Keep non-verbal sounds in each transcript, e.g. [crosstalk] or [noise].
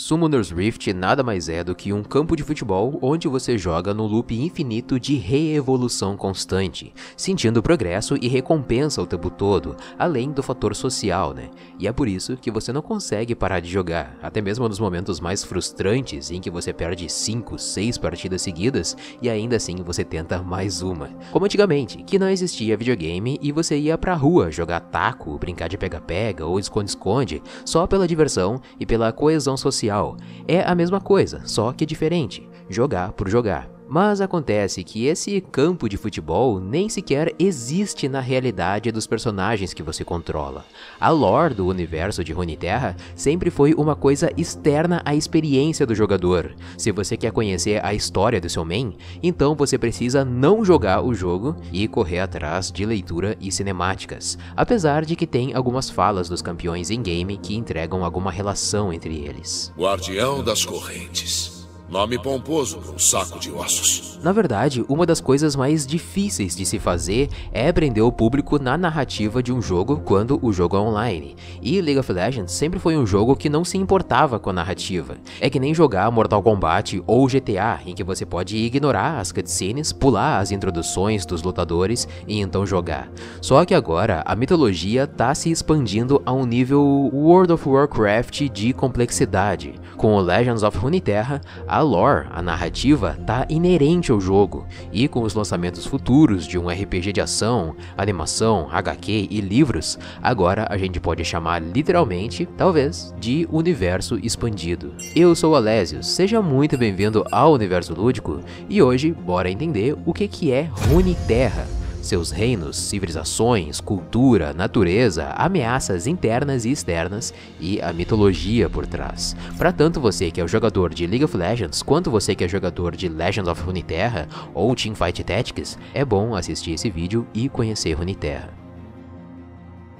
Summoner's Rift nada mais é do que um campo de futebol onde você joga no loop infinito de reevolução constante, sentindo progresso e recompensa o tempo todo, além do fator social, né? E é por isso que você não consegue parar de jogar, até mesmo nos momentos mais frustrantes em que você perde 5, 6 partidas seguidas e ainda assim você tenta mais uma. Como antigamente, que não existia videogame e você ia pra rua jogar taco, brincar de pega-pega ou esconde-esconde, só pela diversão e pela coesão social é a mesma coisa, só que diferente. Jogar por jogar. Mas acontece que esse campo de futebol nem sequer existe na realidade dos personagens que você controla. A lore do universo de Runeterra sempre foi uma coisa externa à experiência do jogador. Se você quer conhecer a história do seu main, então você precisa não jogar o jogo e correr atrás de leitura e cinemáticas, apesar de que tem algumas falas dos campeões em game que entregam alguma relação entre eles. Guardião das Correntes. Nome pomposo para um saco de ossos. Na verdade, uma das coisas mais difíceis de se fazer é prender o público na narrativa de um jogo quando o jogo é online. E League of Legends sempre foi um jogo que não se importava com a narrativa. É que nem jogar Mortal Kombat ou GTA, em que você pode ignorar as cutscenes, pular as introduções dos lutadores e então jogar. Só que agora a mitologia tá se expandindo a um nível World of Warcraft de complexidade. Com o Legends of Runeterra, a a lore, a narrativa, tá inerente ao jogo, e com os lançamentos futuros de um RPG de ação, animação, HQ e livros, agora a gente pode chamar literalmente, talvez, de universo expandido. Eu sou Alésios, seja muito bem-vindo ao Universo Lúdico, e hoje bora entender o que, que é Runeterra seus reinos, civilizações, cultura, natureza, ameaças internas e externas e a mitologia por trás. Para tanto você que é o jogador de League of Legends, quanto você que é jogador de Legends of Runeterra ou Teamfight Tactics, é bom assistir esse vídeo e conhecer Runeterra.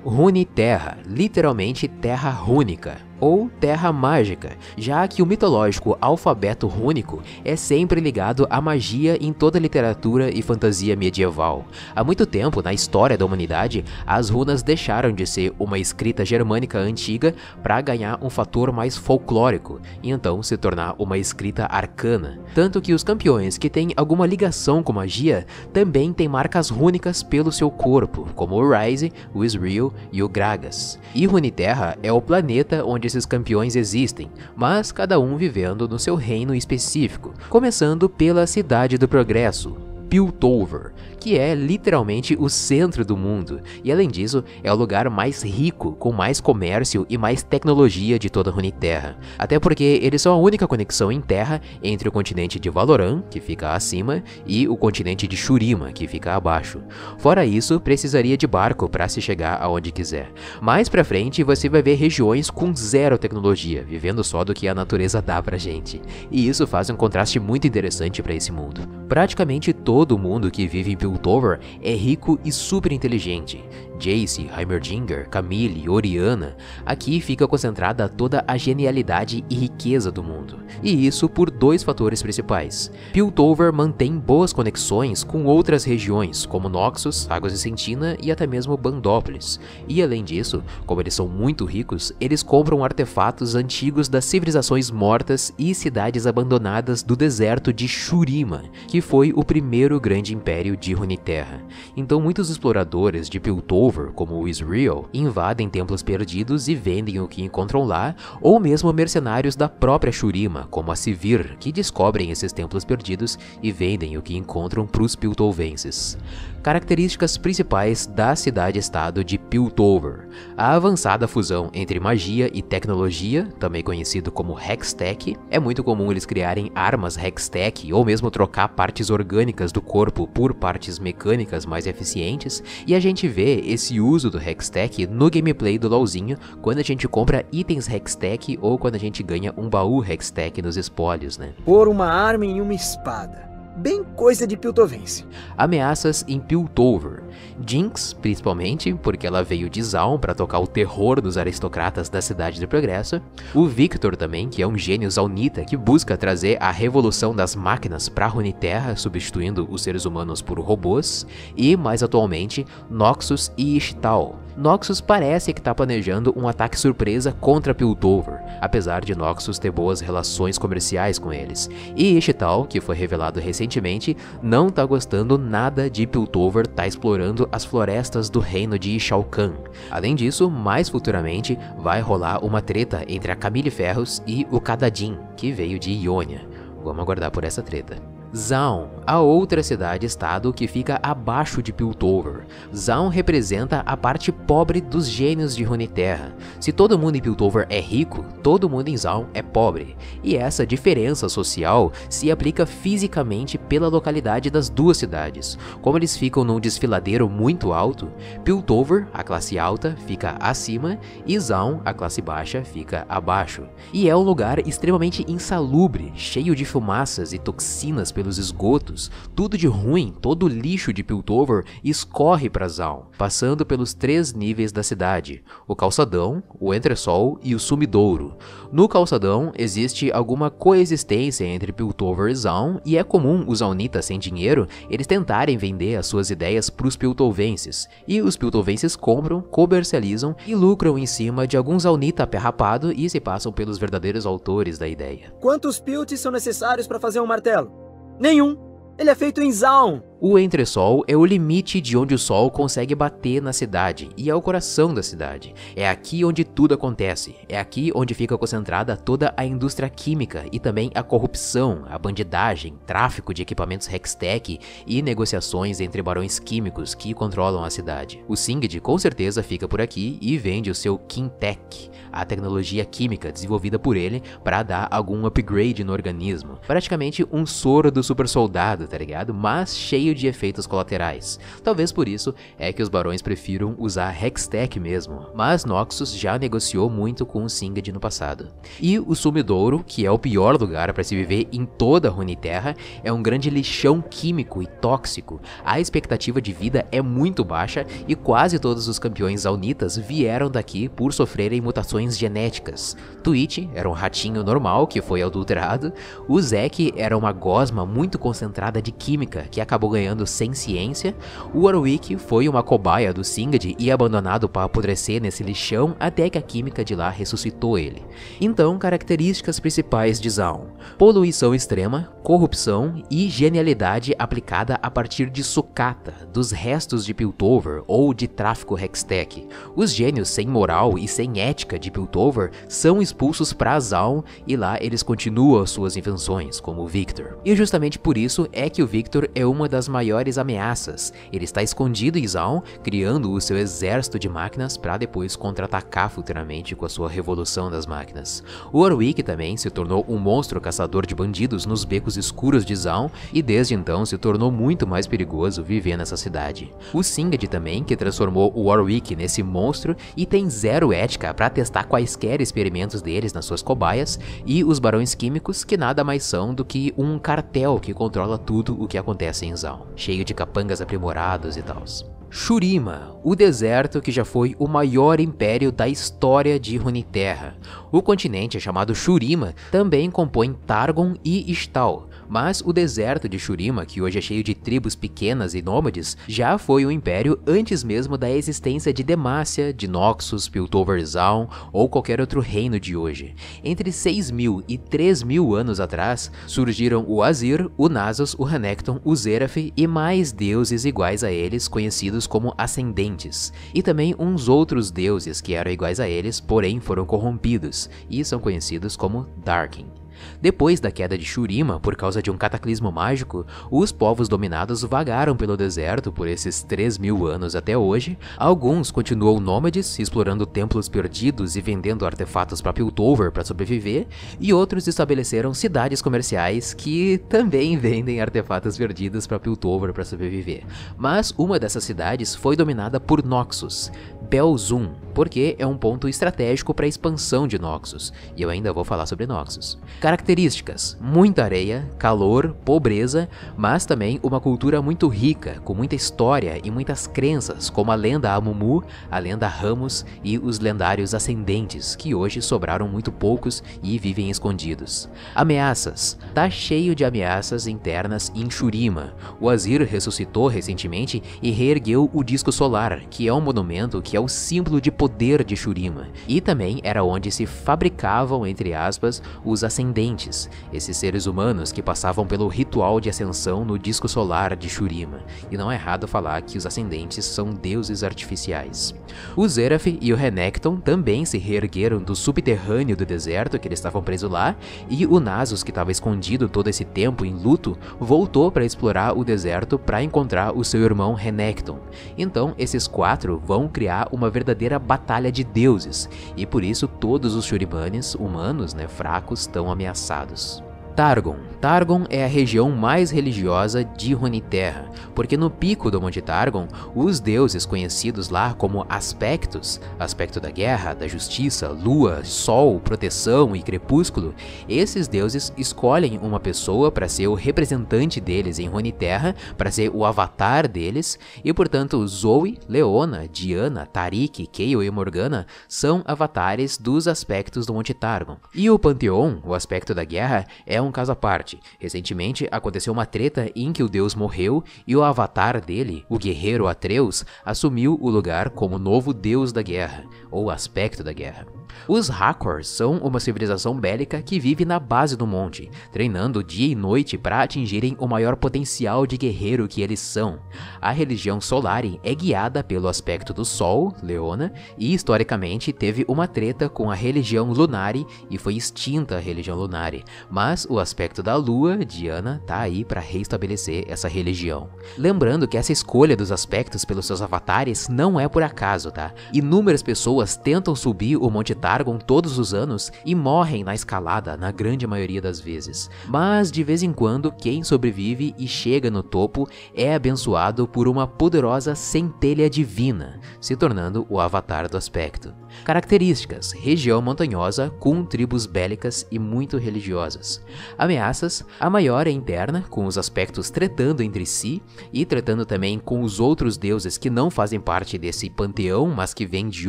Runeterra, literalmente terra rúnica ou Terra Mágica, já que o mitológico alfabeto rúnico é sempre ligado à magia em toda literatura e fantasia medieval. Há muito tempo na história da humanidade, as runas deixaram de ser uma escrita germânica antiga para ganhar um fator mais folclórico e então se tornar uma escrita arcana. Tanto que os campeões que têm alguma ligação com magia também têm marcas rúnicas pelo seu corpo, como o Ryze, o Israel e o Gragas. E Runeterra é o planeta onde esses campeões existem, mas cada um vivendo no seu reino específico, começando pela Cidade do Progresso, Piltover, que é literalmente o centro do mundo, e além disso, é o lugar mais rico, com mais comércio e mais tecnologia de toda Runeterra. Até porque eles são a única conexão em terra entre o continente de Valoran, que fica acima, e o continente de Shurima, que fica abaixo. Fora isso, precisaria de barco para se chegar aonde quiser. Mais pra frente, você vai ver regiões com zero tecnologia, vivendo só do que a natureza dá pra gente. E isso faz um contraste muito interessante para esse mundo. Praticamente todo mundo que vive em Piltover é rico e super inteligente. Jace, Heimerdinger, Camille Oriana, aqui fica concentrada toda a genialidade e riqueza do mundo. E isso por dois fatores principais. Piltover mantém boas conexões com outras regiões, como Noxus, Águas de Sentina e até mesmo Bandópolis. E além disso, como eles são muito ricos, eles compram artefatos antigos das civilizações mortas e cidades abandonadas do deserto de Shurima, que foi o primeiro grande império de Runeterra. Então muitos exploradores de Piltover como o Israel, invadem templos perdidos e vendem o que encontram lá, ou mesmo mercenários da própria Shurima, como a Sivir, que descobrem esses templos perdidos e vendem o que encontram para os Piltovenses. Características principais da cidade-estado de Piltover: a avançada fusão entre magia e tecnologia, também conhecido como Hextech. É muito comum eles criarem armas Hextech ou mesmo trocar partes orgânicas do corpo por partes mecânicas mais eficientes, e a gente vê esse uso do Hextech no gameplay do LoLzinho quando a gente compra itens Hextech ou quando a gente ganha um baú Hextech nos espólios, né? Por uma arma em uma espada bem coisa de Piltovense. Ameaças em Piltover. Jinx, principalmente, porque ela veio de Zaun para tocar o terror dos aristocratas da Cidade do Progresso. O Victor também, que é um gênio zaunita que busca trazer a revolução das máquinas para Runeterra, substituindo os seres humanos por robôs. E, mais atualmente, Noxus e Ishtal, Noxus parece que está planejando um ataque surpresa contra Piltover, apesar de Noxus ter boas relações comerciais com eles. E Ishtal, que foi revelado recentemente, não está gostando nada de Piltover estar tá explorando as florestas do reino de Shao Kahn. Além disso, mais futuramente vai rolar uma treta entre a Camille Ferros e o Kadadin, que veio de Ionia. Vamos aguardar por essa treta. Zaun, a outra cidade-estado que fica abaixo de Piltover. Zaun representa a parte pobre dos gênios de Runeterra. Se todo mundo em Piltover é rico, todo mundo em Zaun é pobre. E essa diferença social se aplica fisicamente pela localidade das duas cidades. Como eles ficam num desfiladeiro muito alto, Piltover, a classe alta, fica acima e Zaun, a classe baixa, fica abaixo. E é um lugar extremamente insalubre, cheio de fumaças e toxinas pelos esgotos, tudo de ruim, todo o lixo de Piltover escorre para Zaun, passando pelos três níveis da cidade: o calçadão, o entresol e o sumidouro. No calçadão existe alguma coexistência entre Piltover e Zaun, e é comum os Zaunitas sem dinheiro eles tentarem vender as suas ideias para os Piltovenses, e os Piltovenses compram, comercializam e lucram em cima de alguns Zaunita aperrapado e se passam pelos verdadeiros autores da ideia. Quantos Pilts são necessários para fazer um martelo? Nenhum. Ele é feito em Zaun. O entresol é o limite de onde o sol consegue bater na cidade e é o coração da cidade. É aqui onde tudo acontece. É aqui onde fica concentrada toda a indústria química e também a corrupção, a bandidagem, tráfico de equipamentos Hextech e negociações entre barões químicos que controlam a cidade. O Singed com certeza fica por aqui e vende o seu Kintech, a tecnologia química desenvolvida por ele para dar algum upgrade no organismo. Praticamente um soro do super soldado, tá ligado? Mas cheio cheio de efeitos colaterais. Talvez por isso é que os barões prefiram usar Hextech mesmo, mas Noxus já negociou muito com o Singed no passado. E o Sumidouro, que é o pior lugar para se viver em toda a Runeterra, é um grande lixão químico e tóxico. A expectativa de vida é muito baixa e quase todos os campeões zaunitas vieram daqui por sofrerem mutações genéticas. Twitch era um ratinho normal que foi adulterado, o Zek era uma gosma muito concentrada de química que acabou ganhando sem ciência, o Warwick foi uma cobaia do Singed e abandonado para apodrecer nesse lixão até que a química de lá ressuscitou ele. Então, características principais de Zaun: poluição extrema, corrupção e genialidade aplicada a partir de sucata, dos restos de Piltover ou de tráfico Hextech. Os gênios sem moral e sem ética de Piltover são expulsos para Zaun e lá eles continuam suas invenções, como Victor. E justamente por isso é que o Victor é uma das maiores ameaças. Ele está escondido em Zaun, criando o seu exército de máquinas para depois contra-atacar futuramente com a sua revolução das máquinas. O Warwick também se tornou um monstro caçador de bandidos nos becos escuros de Zaun e desde então se tornou muito mais perigoso viver nessa cidade. O Singed também, que transformou o Warwick nesse monstro e tem zero ética para testar quaisquer experimentos deles nas suas cobaias, e os barões químicos, que nada mais são do que um cartel que controla tudo o que acontece em Zaun cheio de capangas aprimorados e tal. Shurima, o deserto que já foi o maior império da história de Runeterra. O continente chamado Shurima também compõe Targon e Istal, mas o deserto de Shurima, que hoje é cheio de tribos pequenas e nômades, já foi um império antes mesmo da existência de Demacia, de Noxus, Piltover Zaun ou qualquer outro reino de hoje. Entre 6 mil e 3 mil anos atrás, surgiram o Azir, o Nasus, o Renekton, o Seraph e mais deuses iguais a eles, conhecidos como Ascendentes, e também uns outros deuses que eram iguais a eles, porém foram corrompidos, e são conhecidos como Darkin. Depois da queda de Shurima, por causa de um cataclismo mágico, os povos dominados vagaram pelo deserto por esses 3 mil anos até hoje. Alguns continuam nômades, explorando templos perdidos e vendendo artefatos para Piltover para sobreviver, e outros estabeleceram cidades comerciais que também [laughs] vendem artefatos perdidos para Piltover para sobreviver. Mas uma dessas cidades foi dominada por Noxus, Belzum, porque é um ponto estratégico para a expansão de Noxus, e eu ainda vou falar sobre Noxus. Características: muita areia, calor, pobreza, mas também uma cultura muito rica, com muita história e muitas crenças, como a lenda Amumu, a lenda Ramos e os lendários Ascendentes, que hoje sobraram muito poucos e vivem escondidos. Ameaças: tá cheio de ameaças internas em Shurima. O Azir ressuscitou recentemente e reergueu o disco solar, que é um monumento que é o símbolo de poder de Shurima, e também era onde se fabricavam, entre aspas, os ascendentes, esses seres humanos que passavam pelo ritual de ascensão no disco solar de Shurima, e não é errado falar que os ascendentes são deuses artificiais. O Zeraf e o Renekton também se reergueram do subterrâneo do deserto que eles estavam presos lá, e o Nasus, que estava escondido todo esse tempo em luto, voltou para explorar o deserto para encontrar o seu irmão Renekton. Então, esses quatro vão criar uma verdadeira batalha de deuses, e por isso todos os Shuribanes humanos, né, fracos, estão ameaçados. Targon. Targon é a região mais religiosa de Runeterra, porque no pico do Monte Targon, os deuses conhecidos lá como aspectos, aspecto da guerra, da justiça, lua, sol, proteção e crepúsculo, esses deuses escolhem uma pessoa para ser o representante deles em Runeterra, para ser o avatar deles, e portanto Zoe, Leona, Diana, Tarik, Kayle e Morgana são avatares dos aspectos do Monte Targon. E o Panteão, o aspecto da guerra, é um caso à parte. Recentemente aconteceu uma treta em que o deus morreu e o avatar dele, o guerreiro Atreus, assumiu o lugar como novo deus da guerra, ou aspecto da guerra. Os Hakor são uma civilização bélica que vive na base do monte, treinando dia e noite para atingirem o maior potencial de guerreiro que eles são. A religião Solari é guiada pelo aspecto do Sol, Leona, e historicamente teve uma treta com a religião Lunari e foi extinta a religião Lunari, mas o aspecto da Lua, Diana, tá aí para restabelecer essa religião. Lembrando que essa escolha dos aspectos pelos seus avatares não é por acaso, tá? Inúmeras pessoas tentam subir o Monte Targon todos os anos e morrem na escalada na grande maioria das vezes. Mas de vez em quando, quem sobrevive e chega no topo é abençoado por uma poderosa centelha divina, se tornando o avatar do aspecto. Características: região montanhosa com tribos bélicas e muito religiosas. Ameaças: a maior é interna, com os aspectos tretando entre si e tretando também com os outros deuses que não fazem parte desse panteão, mas que vêm de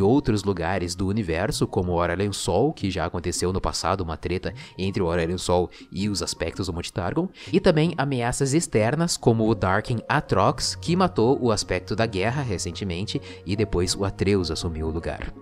outros lugares do universo, como o Aurelion Sol, que já aconteceu no passado uma treta entre o Aurelion Sol e os aspectos do Monte Targon, e também ameaças externas, como o Darken Atrox, que matou o aspecto da guerra recentemente e depois o Atreus assumiu o lugar.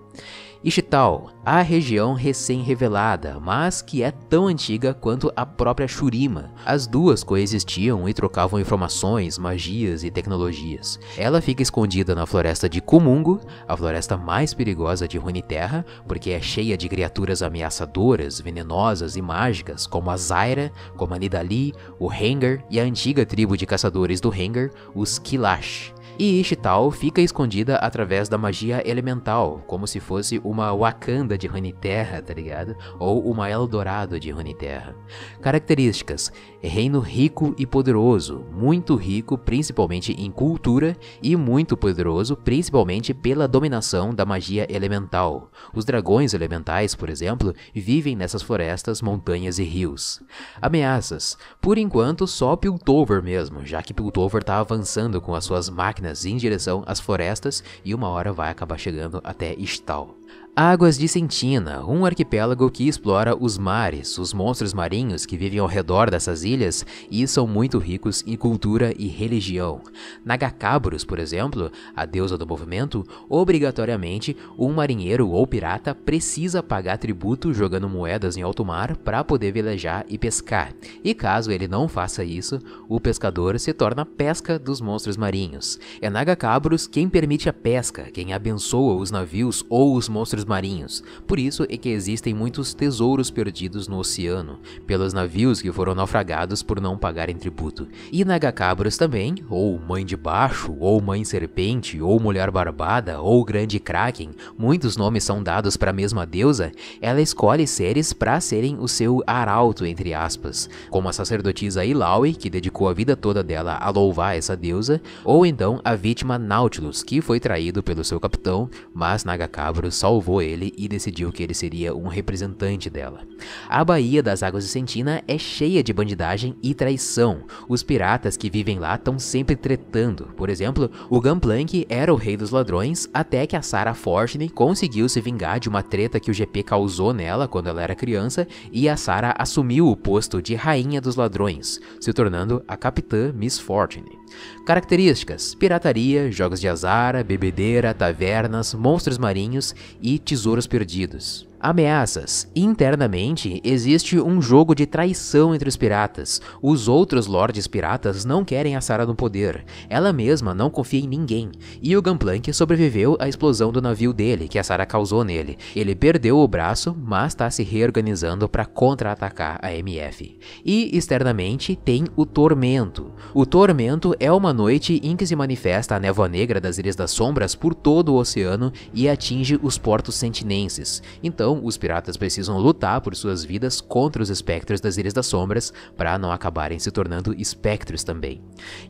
Ishtal, a região recém-revelada, mas que é tão antiga quanto a própria Shurima. As duas coexistiam e trocavam informações, magias e tecnologias. Ela fica escondida na floresta de Kumungo, a floresta mais perigosa de Runeterra, porque é cheia de criaturas ameaçadoras, venenosas e mágicas, como a Zaira, como a Nidali, o Hengar e a antiga tribo de caçadores do Hengar, os Kilash. E Ishtal fica escondida através da magia elemental, como se fosse uma Wakanda de Runeterra, tá ligado? Ou uma Eldorado de Runeterra. Características: reino rico e poderoso, muito rico principalmente em cultura e muito poderoso principalmente pela dominação da magia elemental. Os dragões elementais, por exemplo, vivem nessas florestas, montanhas e rios. Ameaças: por enquanto só Piltover mesmo, já que Piltover está avançando com as suas máquinas em direção às florestas e uma hora vai acabar chegando até Istal. Águas de Sentina, um arquipélago que explora os mares, os monstros marinhos que vivem ao redor dessas ilhas e são muito ricos em cultura e religião. Nagakabros, por exemplo, a deusa do movimento, obrigatoriamente um marinheiro ou pirata precisa pagar tributo jogando moedas em alto mar para poder velejar e pescar. E caso ele não faça isso, o pescador se torna pesca dos monstros marinhos. É Nagakabros quem permite a pesca, quem abençoa os navios ou os monstros marinhos. Por isso é que existem muitos tesouros perdidos no oceano, pelos navios que foram naufragados por não pagarem tributo. E Nagakabros também, ou Mãe de Baixo, ou Mãe Serpente, ou Mulher Barbada, ou Grande Kraken, muitos nomes são dados para a mesma deusa, ela escolhe seres para serem o seu arauto, entre aspas, como a sacerdotisa Ilaui, que dedicou a vida toda dela a louvar essa deusa, ou então a vítima Nautilus, que foi traído pelo seu capitão, mas Nagakabros salvou ele e decidiu que ele seria um representante dela. A Baía das Águas de Sentina é cheia de bandidagem e traição. Os piratas que vivem lá estão sempre tretando. Por exemplo, o Gunplank era o rei dos ladrões até que a Sarah Fortune conseguiu se vingar de uma treta que o GP causou nela quando ela era criança e a Sarah assumiu o posto de rainha dos ladrões, se tornando a capitã Miss Fortune. Características: pirataria, jogos de azar, bebedeira, tavernas, monstros marinhos e tesouros perdidos. Ameaças. Internamente, existe um jogo de traição entre os piratas. Os outros lords piratas não querem a Sarah no poder. Ela mesma não confia em ninguém. E o Gunplank sobreviveu à explosão do navio dele, que a Sarah causou nele. Ele perdeu o braço, mas está se reorganizando para contra-atacar a MF. E externamente tem o Tormento. O Tormento é uma noite em que se manifesta a névoa negra das Ilhas das Sombras por todo o oceano e atinge os portos sentinenses. Então, então, os piratas precisam lutar por suas vidas contra os espectros das Ilhas das Sombras para não acabarem se tornando espectros também.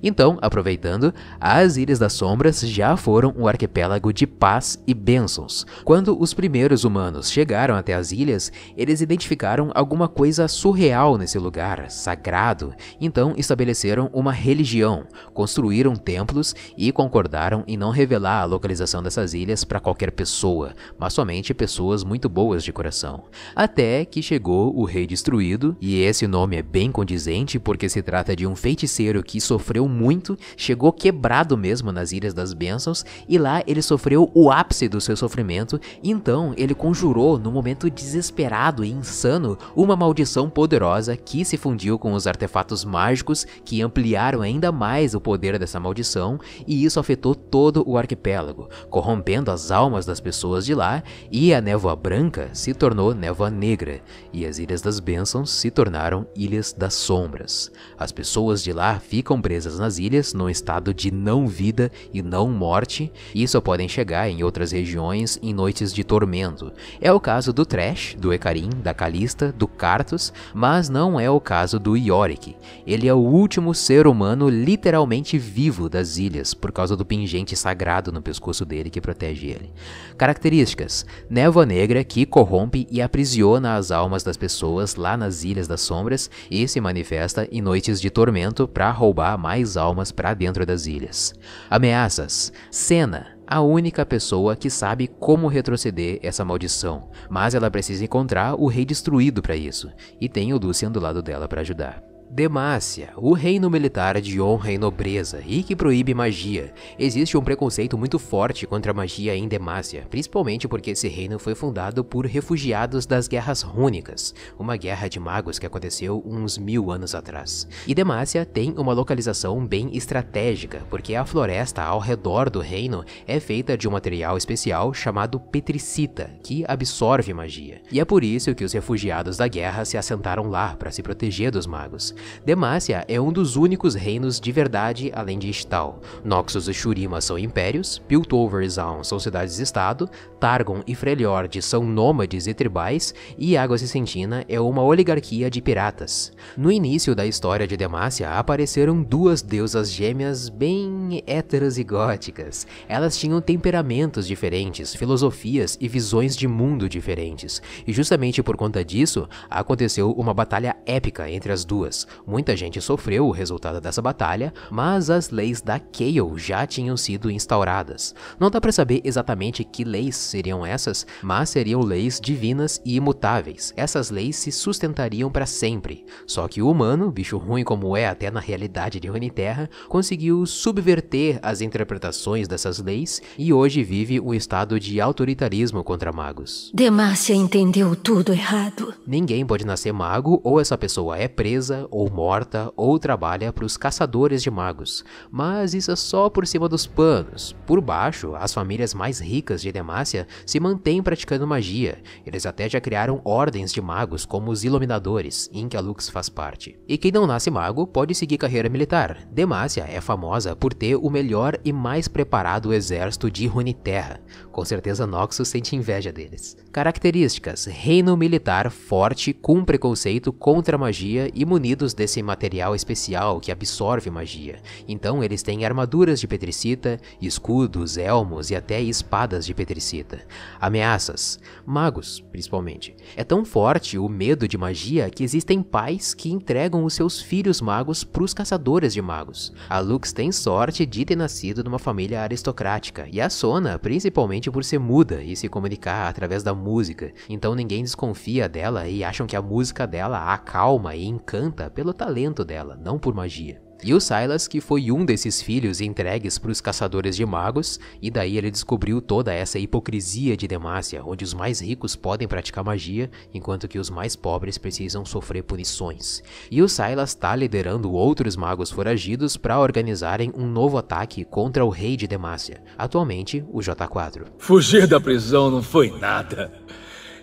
Então, aproveitando, as Ilhas das Sombras já foram um arquipélago de paz e bênçãos. Quando os primeiros humanos chegaram até as ilhas, eles identificaram alguma coisa surreal nesse lugar, sagrado. Então, estabeleceram uma religião, construíram templos e concordaram em não revelar a localização dessas ilhas para qualquer pessoa, mas somente pessoas muito boas boas de coração. Até que chegou o Rei Destruído, e esse nome é bem condizente porque se trata de um feiticeiro que sofreu muito, chegou quebrado mesmo nas Ilhas das Bênçãos, e lá ele sofreu o ápice do seu sofrimento, então ele conjurou, no momento desesperado e insano, uma maldição poderosa que se fundiu com os artefatos mágicos que ampliaram ainda mais o poder dessa maldição, e isso afetou todo o arquipélago, corrompendo as almas das pessoas de lá, e a névoa branca se tornou névoa negra e as Ilhas das Bênçãos se tornaram Ilhas das Sombras. As pessoas de lá ficam presas nas ilhas num estado de não vida e não morte e só podem chegar em outras regiões em noites de tormento. É o caso do Trash, do Ecarim, da Calista, do Cartus, mas não é o caso do Yorick. Ele é o último ser humano literalmente vivo das ilhas por causa do pingente sagrado no pescoço dele que protege ele. Características: névoa negra que corrompe e aprisiona as almas das pessoas lá nas Ilhas das Sombras e se manifesta em noites de tormento para roubar mais almas para dentro das ilhas. Ameaças: Cena, a única pessoa que sabe como retroceder essa maldição, mas ela precisa encontrar o rei destruído para isso, e tem o Lucian do lado dela para ajudar. Demácia, o reino militar de honra e nobreza e que proíbe magia. Existe um preconceito muito forte contra a magia em Demácia, principalmente porque esse reino foi fundado por refugiados das Guerras Rúnicas, uma guerra de magos que aconteceu uns mil anos atrás. E Demácia tem uma localização bem estratégica, porque a floresta ao redor do reino é feita de um material especial chamado petricita, que absorve magia. E é por isso que os refugiados da guerra se assentaram lá para se proteger dos magos. Demacia é um dos únicos reinos de verdade além de Istal. Noxus e Shurima são impérios, Piltover e Zaun são cidades-estado, Targon e Freljord são nômades e tribais, e Águas e Sentina é uma oligarquia de piratas. No início da história de Demacia apareceram duas deusas gêmeas bem héteras e góticas. Elas tinham temperamentos diferentes, filosofias e visões de mundo diferentes, e justamente por conta disso aconteceu uma batalha épica entre as duas, Muita gente sofreu o resultado dessa batalha, mas as leis da Kayle já tinham sido instauradas. Não dá para saber exatamente que leis seriam essas, mas seriam leis divinas e imutáveis. Essas leis se sustentariam para sempre. Só que o humano, bicho ruim como é até na realidade de Runeterra, conseguiu subverter as interpretações dessas leis e hoje vive um estado de autoritarismo contra magos. Demacia entendeu tudo errado. Ninguém pode nascer mago ou essa pessoa é presa ou morta ou trabalha para os caçadores de magos, mas isso é só por cima dos panos. Por baixo, as famílias mais ricas de Demacia se mantêm praticando magia. Eles até já criaram ordens de magos como os Iluminadores, em que a Lux faz parte. E quem não nasce mago pode seguir carreira militar. Demacia é famosa por ter o melhor e mais preparado exército de Runeterra. Com certeza Noxus sente inveja deles. Características: reino militar forte com preconceito contra a magia e munidos feitos desse material especial que absorve magia. Então eles têm armaduras de petricita, escudos, elmos e até espadas de petricita. Ameaças, magos principalmente. É tão forte o medo de magia que existem pais que entregam os seus filhos magos para os caçadores de magos. A Lux tem sorte de ter nascido numa família aristocrática e a Sona principalmente por ser muda e se comunicar através da música. Então ninguém desconfia dela e acham que a música dela acalma e encanta pelo talento dela, não por magia. E o Silas, que foi um desses filhos entregues para os caçadores de magos, e daí ele descobriu toda essa hipocrisia de Demacia, onde os mais ricos podem praticar magia, enquanto que os mais pobres precisam sofrer punições. E o Silas está liderando outros magos foragidos para organizarem um novo ataque contra o rei de Demacia, atualmente o J4. Fugir da prisão não foi nada.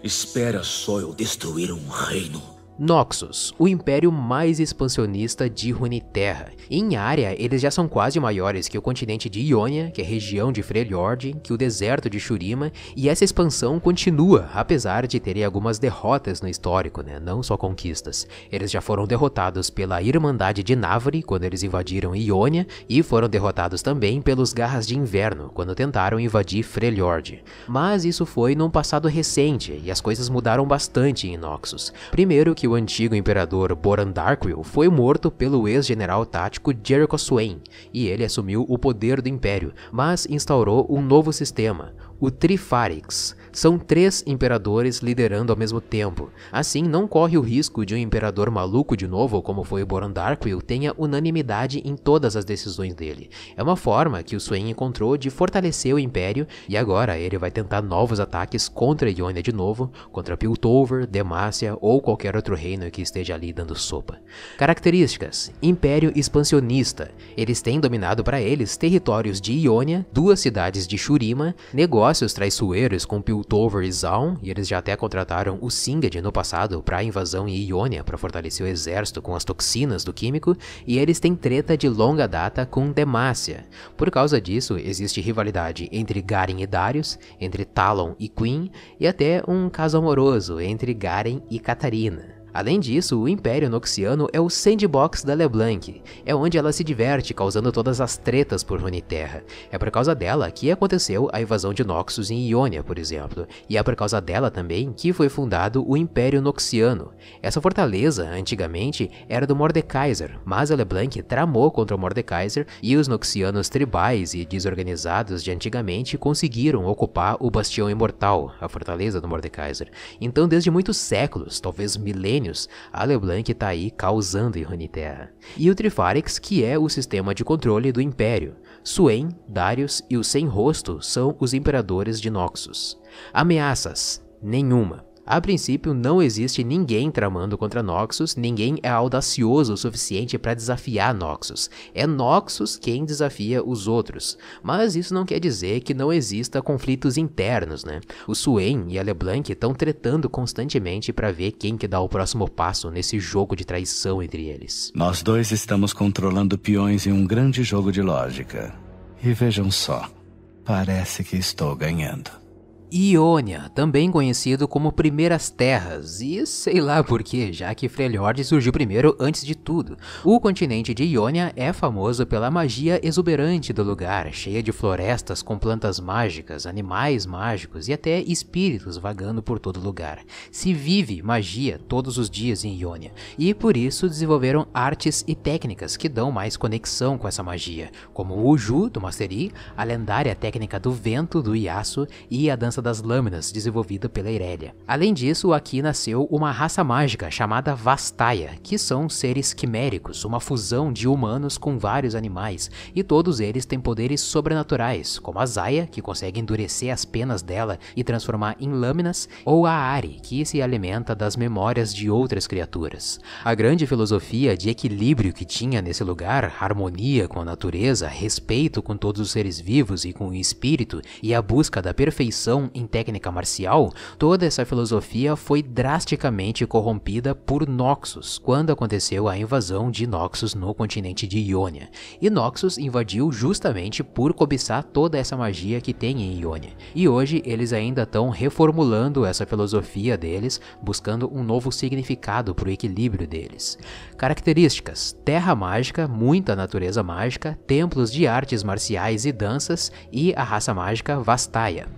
Espera só eu destruir um reino. Noxus, o império mais expansionista de Runeterra. Em área, eles já são quase maiores que o continente de Ionia, que é região de Freljord, que o deserto de Shurima, e essa expansão continua, apesar de terem algumas derrotas no histórico, né? não só conquistas. Eles já foram derrotados pela Irmandade de Navri, quando eles invadiram Ionia, e foram derrotados também pelos Garras de Inverno, quando tentaram invadir Freljord. Mas isso foi num passado recente, e as coisas mudaram bastante em Noxus. Primeiro que o antigo imperador Boran Darkwill foi morto pelo ex-general Jericho Swain, e ele assumiu o poder do império, mas instaurou um novo sistema, o Trifarix. São três imperadores liderando ao mesmo tempo. Assim, não corre o risco de um imperador maluco de novo, como foi o Boron Darkwill, tenha unanimidade em todas as decisões dele. É uma forma que o Swain encontrou de fortalecer o império, e agora ele vai tentar novos ataques contra Ionia de novo, contra Piltover, Demacia ou qualquer outro reino que esteja ali dando sopa. Características: Império expansionista. Eles têm dominado para eles territórios de Ionia, duas cidades de Shurima, negócios negócios traiçoeiros com Piltover e Zaun, e eles já até contrataram o Singed no passado para a invasão em Ionia para fortalecer o exército com as toxinas do químico, e eles têm treta de longa data com Demacia. Por causa disso, existe rivalidade entre Garen e Darius, entre Talon e Queen, e até um caso amoroso entre Garen e Catarina. Além disso, o Império Noxiano é o sandbox da LeBlanc, é onde ela se diverte causando todas as tretas por Runeterra. É por causa dela que aconteceu a invasão de Noxus em Ionia, por exemplo, e é por causa dela também que foi fundado o Império Noxiano. Essa fortaleza, antigamente, era do Mordekaiser, mas a LeBlanc tramou contra o Mordekaiser e os Noxianos tribais e desorganizados de antigamente conseguiram ocupar o Bastião Imortal, a fortaleza do Mordekaiser. Então, desde muitos séculos, talvez milênios, milênios, a LeBlanc está aí causando em Runeterra. E o Trifarix, que é o sistema de controle do Império. Swain, Darius e o Sem Rosto são os imperadores de Noxus. Ameaças? Nenhuma. A princípio, não existe ninguém tramando contra Noxus, ninguém é audacioso o suficiente para desafiar Noxus. É Noxus quem desafia os outros. Mas isso não quer dizer que não exista conflitos internos, né? O Swain e a LeBlanc estão tretando constantemente para ver quem que dá o próximo passo nesse jogo de traição entre eles. Nós dois estamos controlando peões em um grande jogo de lógica. E vejam só, parece que estou ganhando. Iônia, também conhecido como Primeiras Terras, e sei lá porquê, já que Freljord surgiu primeiro antes de tudo. O continente de Iônia é famoso pela magia exuberante do lugar, cheia de florestas com plantas mágicas, animais mágicos e até espíritos vagando por todo lugar. Se vive magia todos os dias em Iônia, e por isso desenvolveram artes e técnicas que dão mais conexão com essa magia, como o Uju do Mastery, a lendária técnica do vento do Yasuo e a dança dança das lâminas desenvolvida pela Irelia. Além disso, aqui nasceu uma raça mágica chamada Vastaya, que são seres quiméricos, uma fusão de humanos com vários animais, e todos eles têm poderes sobrenaturais, como a Zaya, que consegue endurecer as penas dela e transformar em lâminas, ou a Ari, que se alimenta das memórias de outras criaturas. A grande filosofia de equilíbrio que tinha nesse lugar, harmonia com a natureza, respeito com todos os seres vivos e com o espírito, e a busca da perfeição em técnica marcial, toda essa filosofia foi drasticamente corrompida por Noxus, quando aconteceu a invasão de Noxus no continente de Ionia. E Noxus invadiu justamente por cobiçar toda essa magia que tem em Ionia. E hoje eles ainda estão reformulando essa filosofia deles, buscando um novo significado para o equilíbrio deles. Características: terra mágica, muita natureza mágica, templos de artes marciais e danças e a raça mágica Vastaya.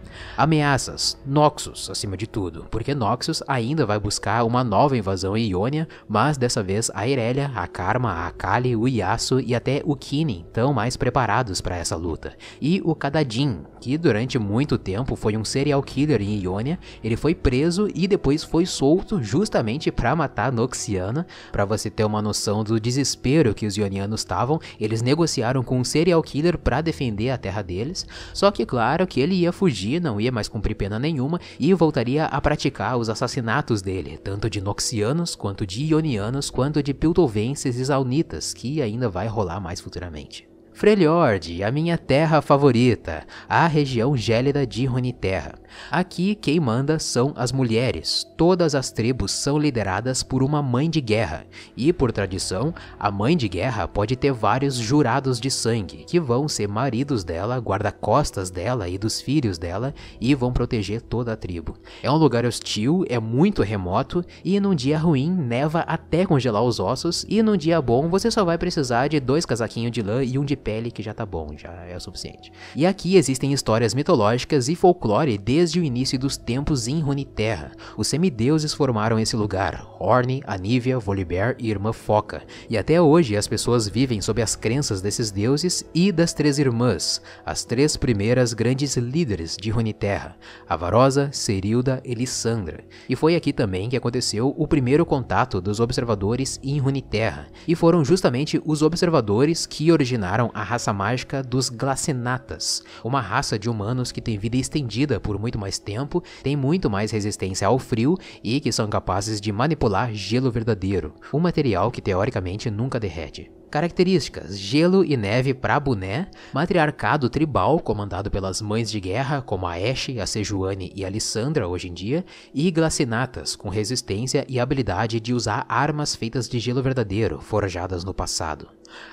Ameaças: Noxus, acima de tudo, porque Noxus ainda vai buscar uma nova invasão em Ionia, mas dessa vez a Irelia, a Karma, a Akali, o Yasuo e até o Kinin estão mais preparados para essa luta. E o Kadadin, que durante muito tempo foi um serial killer em Ionia, ele foi preso e depois foi solto justamente para matar Noxiana. Para você ter uma noção do desespero que os ionianos estavam, eles negociaram com um serial killer para defender a terra deles. Só que claro que ele ia fugir, não ia mais cumprir pena nenhuma e voltaria a praticar os assassinatos dele, tanto de Noxianos quanto de Ionianos, quanto de Piltovenses e Zaunitas, que ainda vai rolar mais futuramente. Freljord, a minha terra favorita, a região gélida de Runeterra. Aqui quem manda são as mulheres. Todas as tribos são lideradas por uma mãe de guerra, e por tradição, a mãe de guerra pode ter vários jurados de sangue, que vão ser maridos dela, guarda-costas dela e dos filhos dela, e vão proteger toda a tribo. É um lugar hostil, é muito remoto, e num dia ruim neva até congelar os ossos, e num dia bom você só vai precisar de dois casaquinhos de lã e um de pele que já tá bom, já é o suficiente. E aqui existem histórias mitológicas e folclore desde o início dos tempos em Runeterra. Os semideuses formaram esse lugar, Horne, Anívia, Volibear e Irmã Foca, e até hoje as pessoas vivem sob as crenças desses deuses e das três irmãs, as três primeiras grandes líderes de Runeterra, Avarosa, Serilda e Lissandra. E foi aqui também que aconteceu o primeiro contato dos observadores em Runeterra, e foram justamente os observadores que originaram a raça mágica dos Glacenatas, uma raça de humanos que tem vida estendida por muito mais tempo, tem muito mais resistência ao frio e que são capazes de manipular gelo verdadeiro, um material que teoricamente nunca derrete. Características: gelo e neve para Buné, matriarcado tribal comandado pelas mães de guerra como a Ashe, a Sejuani e a Lissandra hoje em dia, e glacinatas com resistência e habilidade de usar armas feitas de gelo verdadeiro, forjadas no passado.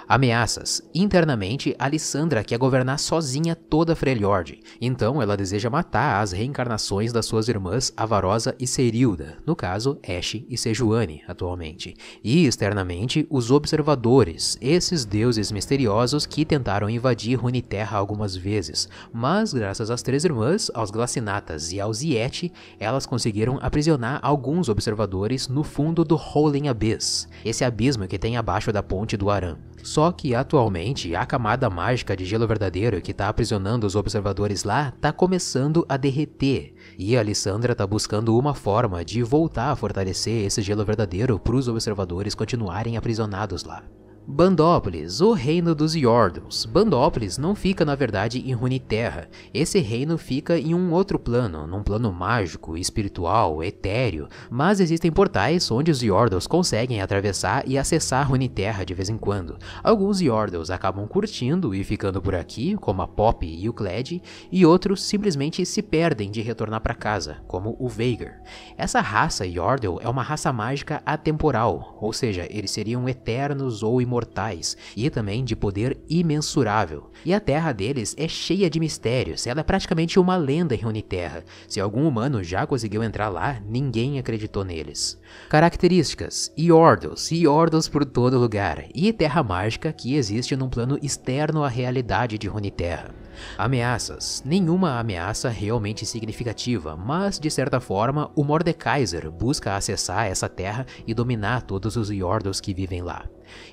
Ameaças. Internamente, Alissandra quer governar sozinha toda Freljord, então ela deseja matar as reencarnações das suas irmãs Avarosa e Serilda, no caso, Ashe e Sejuani, atualmente. E externamente, os Observadores, esses deuses misteriosos que tentaram invadir Runeterra algumas vezes, mas graças às três irmãs, aos Glacinatas e aos Yeti, elas conseguiram aprisionar alguns Observadores no fundo do Howling Abyss, esse abismo que tem abaixo da ponte do Aran. Só que atualmente a camada mágica de gelo verdadeiro que está aprisionando os observadores lá está começando a derreter, e a Alessandra está buscando uma forma de voltar a fortalecer esse gelo verdadeiro para os observadores continuarem aprisionados lá. Bandópolis, o reino dos Yordles. Bandópolis não fica na verdade em Runeterra. Esse reino fica em um outro plano, num plano mágico, espiritual, etéreo, mas existem portais onde os Yordles conseguem atravessar e acessar Runeterra de vez em quando. Alguns Yordles acabam curtindo e ficando por aqui, como a Pop e o Kled, e outros simplesmente se perdem de retornar para casa, como o Veigar. Essa raça Yordle é uma raça mágica atemporal, ou seja, eles seriam eternos ou imortais imortais e também de poder imensurável. E a terra deles é cheia de mistérios, ela é praticamente uma lenda em Runeterra. Se algum humano já conseguiu entrar lá, ninguém acreditou neles. Características: Iordos, Iordos por todo lugar, e terra mágica que existe num plano externo à realidade de Runeterra. Ameaças. Nenhuma ameaça realmente significativa, mas de certa forma o Mordekaiser busca acessar essa terra e dominar todos os Yordos que vivem lá.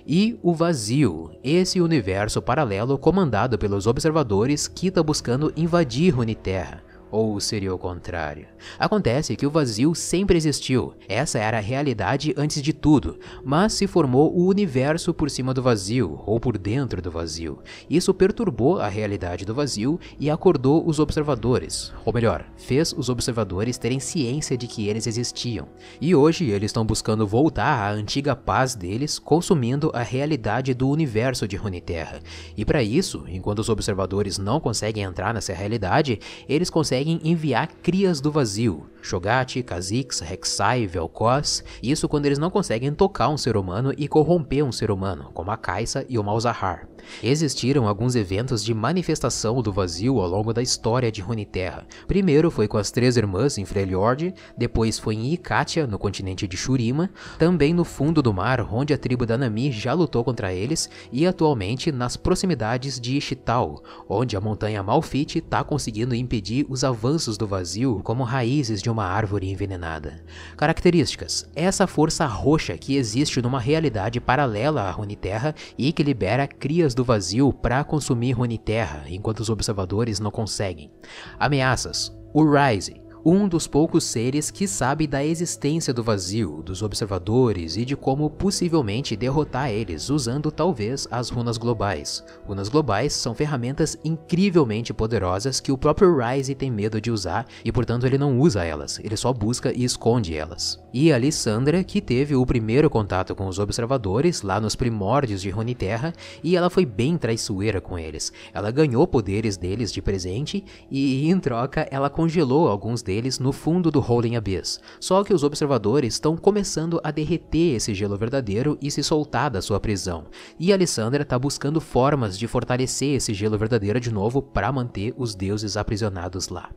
E o Vazio, esse universo paralelo comandado pelos observadores que está buscando invadir Runeterra. Ou seria o contrário? Acontece que o vazio sempre existiu, essa era a realidade antes de tudo, mas se formou o universo por cima do vazio, ou por dentro do vazio. Isso perturbou a realidade do vazio e acordou os observadores, ou melhor, fez os observadores terem ciência de que eles existiam. E hoje eles estão buscando voltar à antiga paz deles, consumindo a realidade do universo de Runeterra. E para isso, enquanto os observadores não conseguem entrar nessa realidade, eles conseguem conseguem enviar crias do vazio, Shogat, Kha'Zix, Rek'Sai, Vel'Koz, isso quando eles não conseguem tocar um ser humano e corromper um ser humano, como a Kai'Sa e o Malzahar. Existiram alguns eventos de manifestação do vazio ao longo da história de Runeterra. Primeiro foi com as Três Irmãs em Freljord, depois foi em Ikatia, no continente de Shurima, também no fundo do mar, onde a tribo da Nami já lutou contra eles, e atualmente nas proximidades de Ishtal, onde a montanha Malfit está conseguindo impedir os avanços do vazio como raízes de uma árvore envenenada. Características: essa força roxa que existe numa realidade paralela à Runeterra e que libera crias do vazio para consumir Runeterra, enquanto os observadores não conseguem. Ameaças: o Rise, um dos poucos seres que sabe da existência do vazio, dos observadores e de como possivelmente derrotar eles usando talvez as runas globais. Runas globais são ferramentas incrivelmente poderosas que o próprio Ryze tem medo de usar e portanto ele não usa elas, ele só busca e esconde elas. E a Lissandra, que teve o primeiro contato com os observadores lá nos primórdios de Runeterra e ela foi bem traiçoeira com eles. Ela ganhou poderes deles de presente e em troca ela congelou alguns deles deles no fundo do Rolling Abyss. Só que os observadores estão começando a derreter esse gelo verdadeiro e se soltar da sua prisão. E Alessandra está buscando formas de fortalecer esse gelo verdadeiro de novo para manter os deuses aprisionados lá.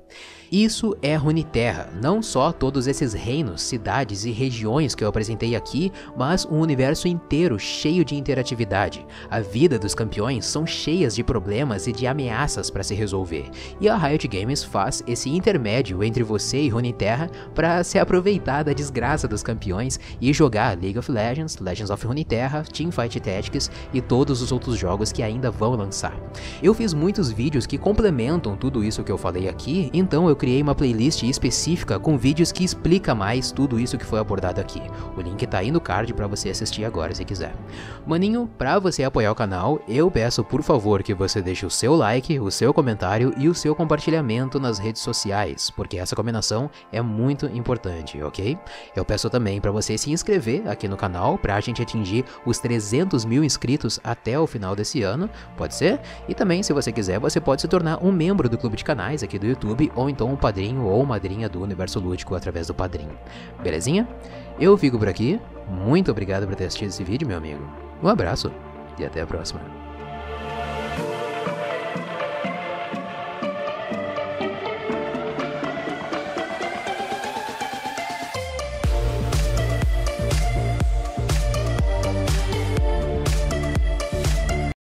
Isso é Runeterra, não só todos esses reinos, cidades e regiões que eu apresentei aqui, mas um universo inteiro cheio de interatividade. A vida dos campeões são cheias de problemas e de ameaças para se resolver, e a Riot Games faz esse intermédio entre você e Runeterra para se aproveitar da desgraça dos campeões e jogar League of Legends, Legends of Runeterra, Teamfight Tactics e todos os outros jogos que ainda vão lançar. Eu fiz muitos vídeos que complementam tudo isso que eu falei aqui, então eu criei uma playlist específica com vídeos que explica mais tudo isso que foi abordado aqui. O link tá aí no card para você assistir agora se quiser. Maninho, para você apoiar o canal, eu peço por favor que você deixe o seu like, o seu comentário e o seu compartilhamento nas redes sociais, porque essa combinação é muito importante, ok? Eu peço também para você se inscrever aqui no canal para a gente atingir os 300 mil inscritos até o final desse ano, pode ser? E também, se você quiser, você pode se tornar um membro do clube de canais aqui do YouTube ou então um padrinho ou madrinha do Universo Lúdico através do padrinho. Belezinha? Eu fico por aqui. Muito obrigado por ter assistido esse vídeo, meu amigo. Um abraço e até a próxima.